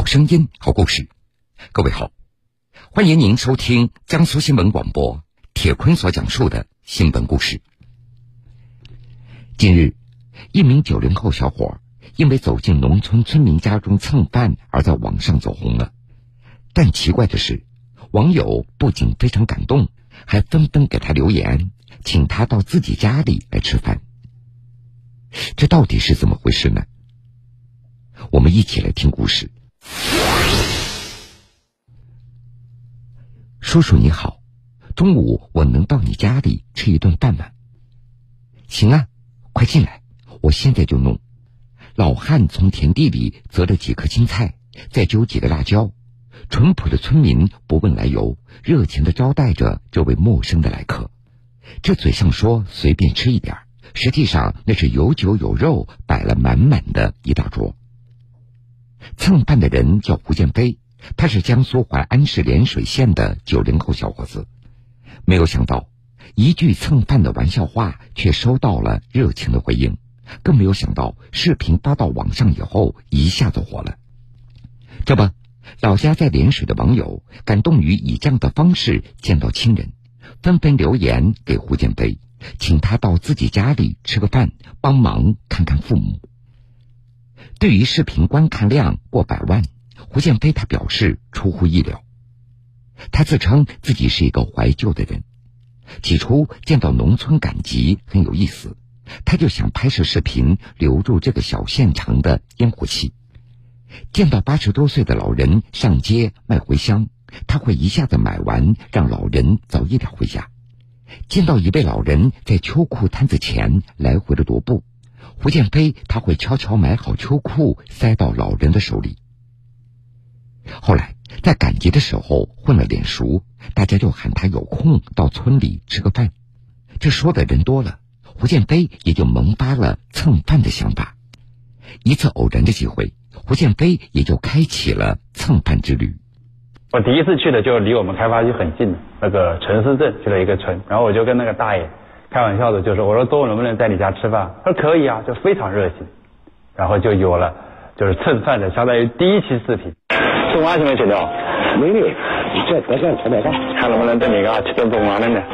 好声音，好故事。各位好，欢迎您收听江苏新闻广播铁坤所讲述的新闻故事。近日，一名九零后小伙因为走进农村村民家中蹭饭而在网上走红了。但奇怪的是，网友不仅非常感动，还纷纷给他留言，请他到自己家里来吃饭。这到底是怎么回事呢？我们一起来听故事。叔叔你好，中午我能到你家里吃一顿饭吗？行啊，快进来，我现在就弄。老汉从田地里择了几颗青菜，再揪几个辣椒。淳朴的村民不问来由，热情的招待着这位陌生的来客。这嘴上说随便吃一点，实际上那是有酒有肉，摆了满满的一大桌。蹭饭的人叫胡建飞，他是江苏淮安市涟水县的九零后小伙子。没有想到，一句蹭饭的玩笑话却收到了热情的回应，更没有想到视频发到网上以后一下子火了。这不，老家在涟水的网友感动于以这样的方式见到亲人，纷纷留言给胡建飞，请他到自己家里吃个饭，帮忙看看父母。对于视频观看量过百万，胡建飞他表示出乎意料。他自称自己是一个怀旧的人，起初见到农村赶集很有意思，他就想拍摄视频留住这个小县城的烟火气。见到八十多岁的老人上街卖茴香，他会一下子买完，让老人早一点回家。见到一位老人在秋裤摊子前来回的踱步。胡建飞他会悄悄买好秋裤塞到老人的手里。后来在赶集的时候混了脸熟，大家就喊他有空到村里吃个饭。这说的人多了，胡建飞也就萌发了蹭饭的想法。一次偶然的机会，胡建飞也就开启了蹭饭之旅。我第一次去的就离我们开发区很近，那个陈思镇去了一个村，然后我就跟那个大爷。开玩笑的，就是我说中午能不能在你家吃饭？他说可以啊，就非常热情，然后就有了就是蹭饭的，相当于第一期视频。吃饭什么吃的？没有，这这这吃点饭，看能不能在你家吃顿中饭的呢？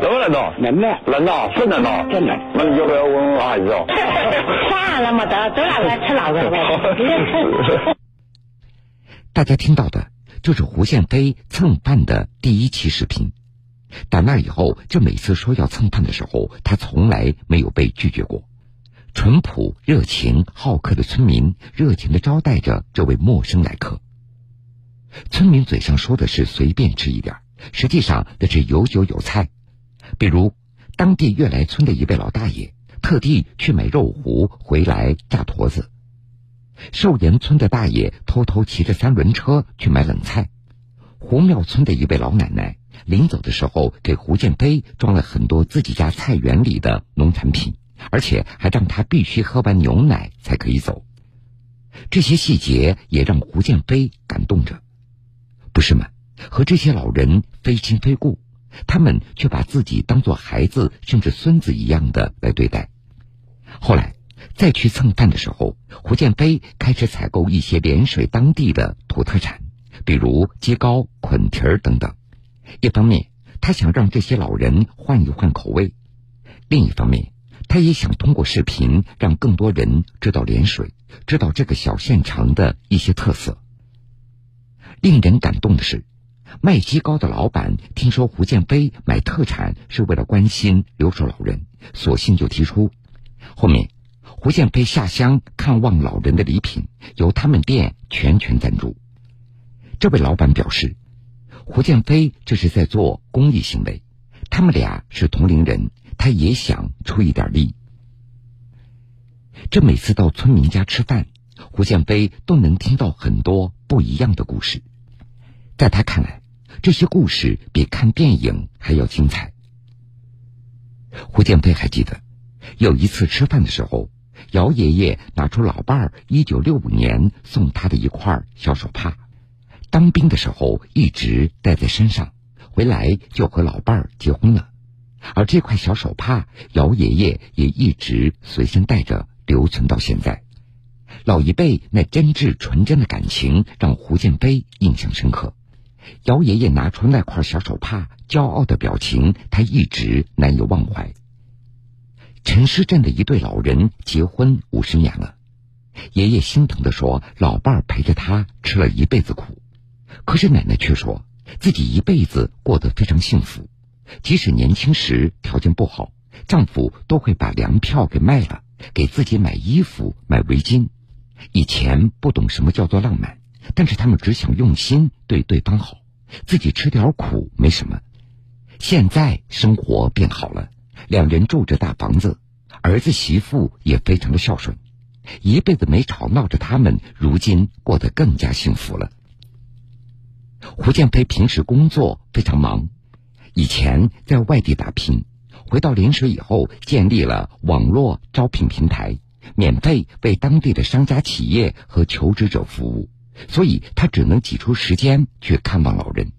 能不能到？能的，能到，不能到，真的。那你要不要问问阿姨哦？饭那么多，都拿来吃老的呗。大家听到的就是胡宪飞蹭饭的第一期视频。打那以后，就每次说要蹭饭的时候，他从来没有被拒绝过。淳朴、热情、好客的村民热情的招待着这位陌生来客。村民嘴上说的是随便吃一点，实际上那是有酒有菜。比如，当地悦来村的一位老大爷特地去买肉糊回来炸坨子；寿岩村的大爷偷偷骑着三轮车去买冷菜；胡庙村的一位老奶奶。临走的时候，给胡建飞装了很多自己家菜园里的农产品，而且还让他必须喝完牛奶才可以走。这些细节也让胡建飞感动着，不是吗？和这些老人非亲非故，他们却把自己当做孩子甚至孙子一样的来对待。后来再去蹭饭的时候，胡建飞开始采购一些涟水当地的土特产，比如鸡糕、捆蹄儿等等。一方面，他想让这些老人换一换口味；另一方面，他也想通过视频让更多人知道涟水，知道这个小县城的一些特色。令人感动的是，卖鸡糕的老板听说胡建飞买特产是为了关心留守老人，索性就提出，后面胡建飞下乡看望老人的礼品由他们店全权赞助。这位老板表示。胡建飞这是在做公益行为，他们俩是同龄人，他也想出一点力。这每次到村民家吃饭，胡建飞都能听到很多不一样的故事。在他看来，这些故事比看电影还要精彩。胡建飞还记得，有一次吃饭的时候，姚爷爷拿出老伴儿一九六五年送他的一块小手帕。当兵的时候一直带在身上，回来就和老伴儿结婚了。而这块小手帕，姚爷爷也一直随身带着，留存到现在。老一辈那真挚纯真的感情让胡建飞印象深刻。姚爷爷拿出那块小手帕，骄傲的表情，他一直难以忘怀。陈师镇的一对老人结婚五十年了，爷爷心疼的说：“老伴儿陪着他吃了一辈子苦。”可是奶奶却说自己一辈子过得非常幸福，即使年轻时条件不好，丈夫都会把粮票给卖了，给自己买衣服、买围巾。以前不懂什么叫做浪漫，但是他们只想用心对对方好，自己吃点苦没什么。现在生活变好了。两人住着大房子，儿子媳妇也非常的孝顺，一辈子没吵闹着，他们如今过得更加幸福了。胡建飞平时工作非常忙，以前在外地打拼，回到临水以后，建立了网络招聘平台，免费为当地的商家、企业和求职者服务，所以他只能挤出时间去看望老人。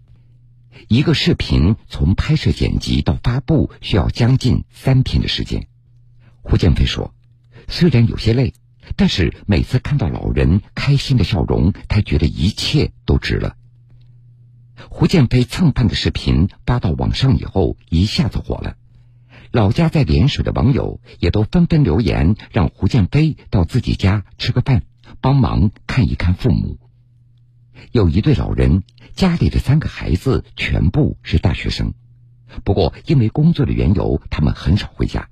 一个视频从拍摄、剪辑到发布需要将近三天的时间。胡建飞说：“虽然有些累，但是每次看到老人开心的笑容，他觉得一切都值了。”胡建飞蹭饭的视频发到网上以后，一下子火了。老家在涟水的网友也都纷纷留言，让胡建飞到自己家吃个饭，帮忙看一看父母。有一对老人，家里的三个孩子全部是大学生，不过因为工作的缘由，他们很少回家。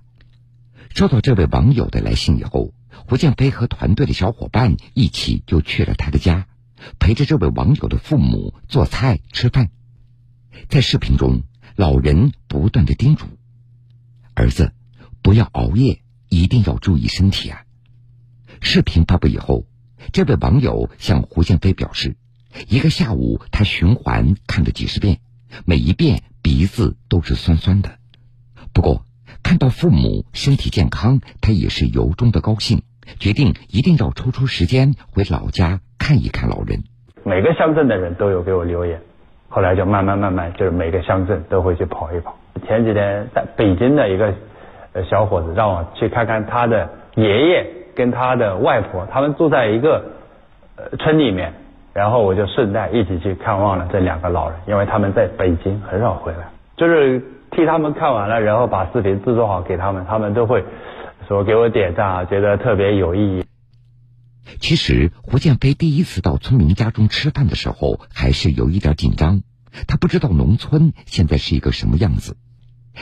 收到这位网友的来信以后，胡建飞和团队的小伙伴一起就去了他的家，陪着这位网友的父母做菜吃饭。在视频中，老人不断的叮嘱儿子不要熬夜，一定要注意身体啊。视频发布以后，这位网友向胡建飞表示。一个下午，他循环看了几十遍，每一遍鼻子都是酸酸的。不过看到父母身体健康，他也是由衷的高兴，决定一定要抽出时间回老家看一看老人。每个乡镇的人都有给我留言，后来就慢慢慢慢，就是每个乡镇都会去跑一跑。前几天在北京的一个小伙子让我去看看他的爷爷跟他的外婆，他们住在一个村里面。然后我就顺带一起去看望了这两个老人，因为他们在北京很少回来，就是替他们看完了，然后把视频制作好给他们，他们都会说给我点赞啊，觉得特别有意义。其实胡建飞第一次到村民家中吃饭的时候，还是有一点紧张，他不知道农村现在是一个什么样子。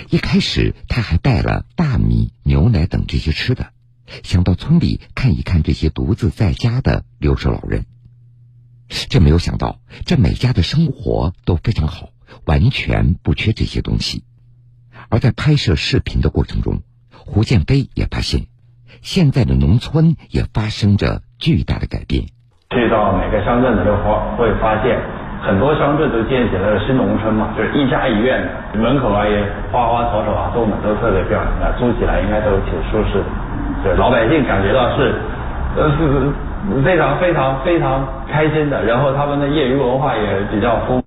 一开始他还带了大米、牛奶等这些吃的，想到村里看一看这些独自在家的留守老人。这没有想到，这每家的生活都非常好，完全不缺这些东西。而在拍摄视频的过程中，胡建飞也发现，现在的农村也发生着巨大的改变。去到每个乡镇的时候，会发现很多乡镇都建起来了新农村嘛，就是一家一院的，门口啊也花花草草啊种的都特别漂亮，那住起来应该都挺舒适的，就老百姓感觉到是，呃是。非常非常非常开心的，然后他们的业余文化也比较丰。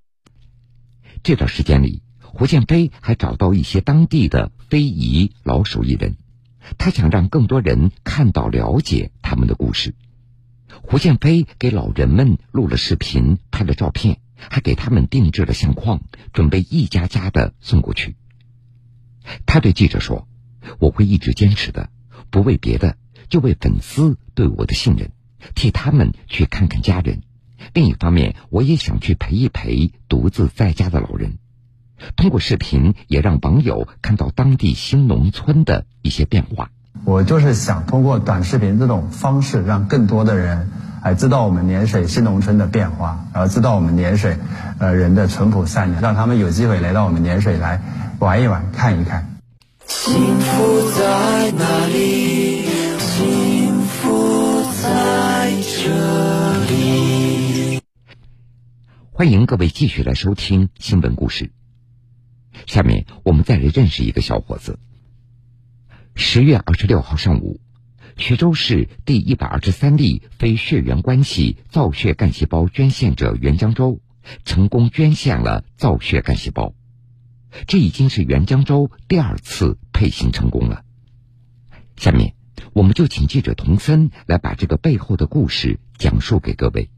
这段时间里，胡建飞还找到一些当地的非遗老手艺人，他想让更多人看到、了解他们的故事。胡建飞给老人们录了视频，拍了照片，还给他们定制了相框，准备一家家的送过去。他对记者说：“我会一直坚持的，不为别的，就为粉丝对我的信任。”替他们去看看家人，另一方面，我也想去陪一陪独自在家的老人。通过视频，也让网友看到当地新农村的一些变化。我就是想通过短视频这种方式，让更多的人哎知道我们涟水新农村的变化，然后知道我们涟水呃人的淳朴善良，让他们有机会来到我们涟水来玩一玩、看一看。幸福在哪里？幸福在。这里，欢迎各位继续来收听新闻故事。下面我们再来认识一个小伙子。十月二十六号上午，徐州市第一百二十三例非血缘关系造血干细胞捐献者袁江洲成功捐献了造血干细胞，这已经是袁江洲第二次配型成功了。下面我们就请记者童森来把这个背后的故事讲述给各位。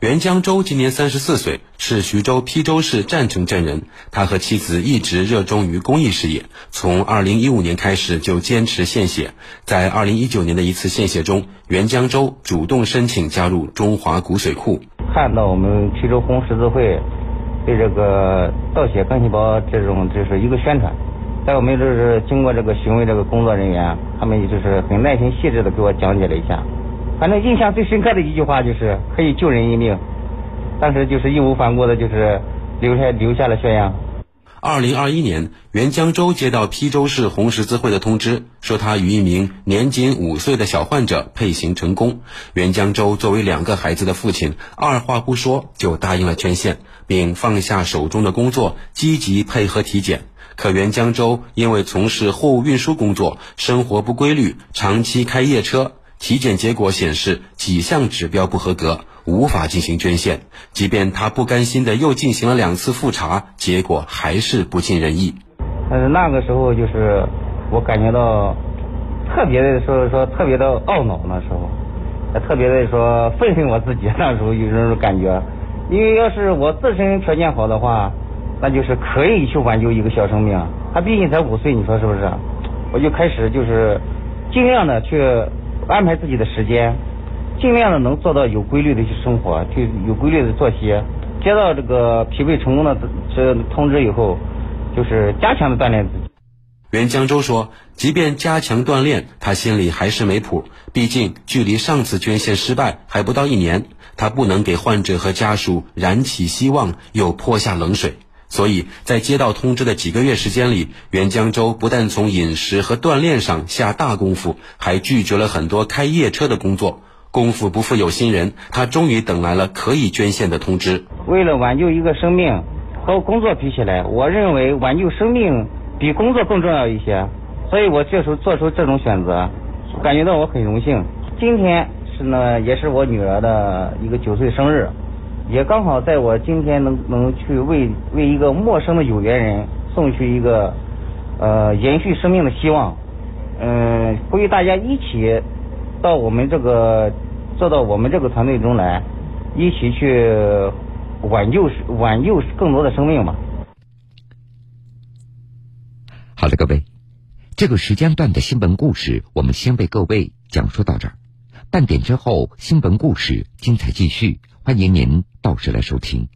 袁江洲今年三十四岁，是徐州邳州市占城镇人。他和妻子一直热衷于公益事业，从二零一五年开始就坚持献血。在二零一九年的一次献血中，袁江洲主动申请加入中华骨髓库。看到我们邳州红十字会对这个造血干细胞这种就是一个宣传，在我们就是经过这个询问这个工作人员，他们就是很耐心细致的给我讲解了一下。反正印象最深刻的一句话就是可以救人一命，当时就是义无反顾的，就是留下留下了宣扬。二零二一年，袁江州接到邳州市红十字会的通知，说他与一名年仅五岁的小患者配型成功。袁江州作为两个孩子的父亲，二话不说就答应了捐献，并放下手中的工作，积极配合体检。可袁江州因为从事货物运输工作，生活不规律，长期开夜车。体检结果显示几项指标不合格，无法进行捐献。即便他不甘心的又进行了两次复查，结果还是不尽人意。但是那个时候就是我感觉到特别的说说特别的懊恼，那时候特别的说愤恨我自己。那时候有这种感觉，因为要是我自身条件好的话，那就是可以去挽救一个小生命。他毕竟才五岁，你说是不是？我就开始就是尽量的去。安排自己的时间，尽量的能做到有规律的去生活，就有规律的作息。接到这个匹配成功的这通知以后，就是加强的锻炼自己。袁江洲说：“即便加强锻炼，他心里还是没谱。毕竟距离上次捐献失败还不到一年，他不能给患者和家属燃起希望，又泼下冷水。”所以在接到通知的几个月时间里，袁江洲不但从饮食和锻炼上下大功夫，还拒绝了很多开夜车的工作。功夫不负有心人，他终于等来了可以捐献的通知。为了挽救一个生命，和工作比起来，我认为挽救生命比工作更重要一些。所以我这时候做出这种选择，感觉到我很荣幸。今天是呢，也是我女儿的一个九岁生日。也刚好在我今天能能去为为一个陌生的有缘人送去一个呃延续生命的希望，嗯，呼吁大家一起到我们这个做到我们这个团队中来，一起去挽救挽救更多的生命吧。好了，各位，这个时间段的新闻故事我们先为各位讲述到这儿，半点之后新闻故事精彩继续。欢迎您到时来收听。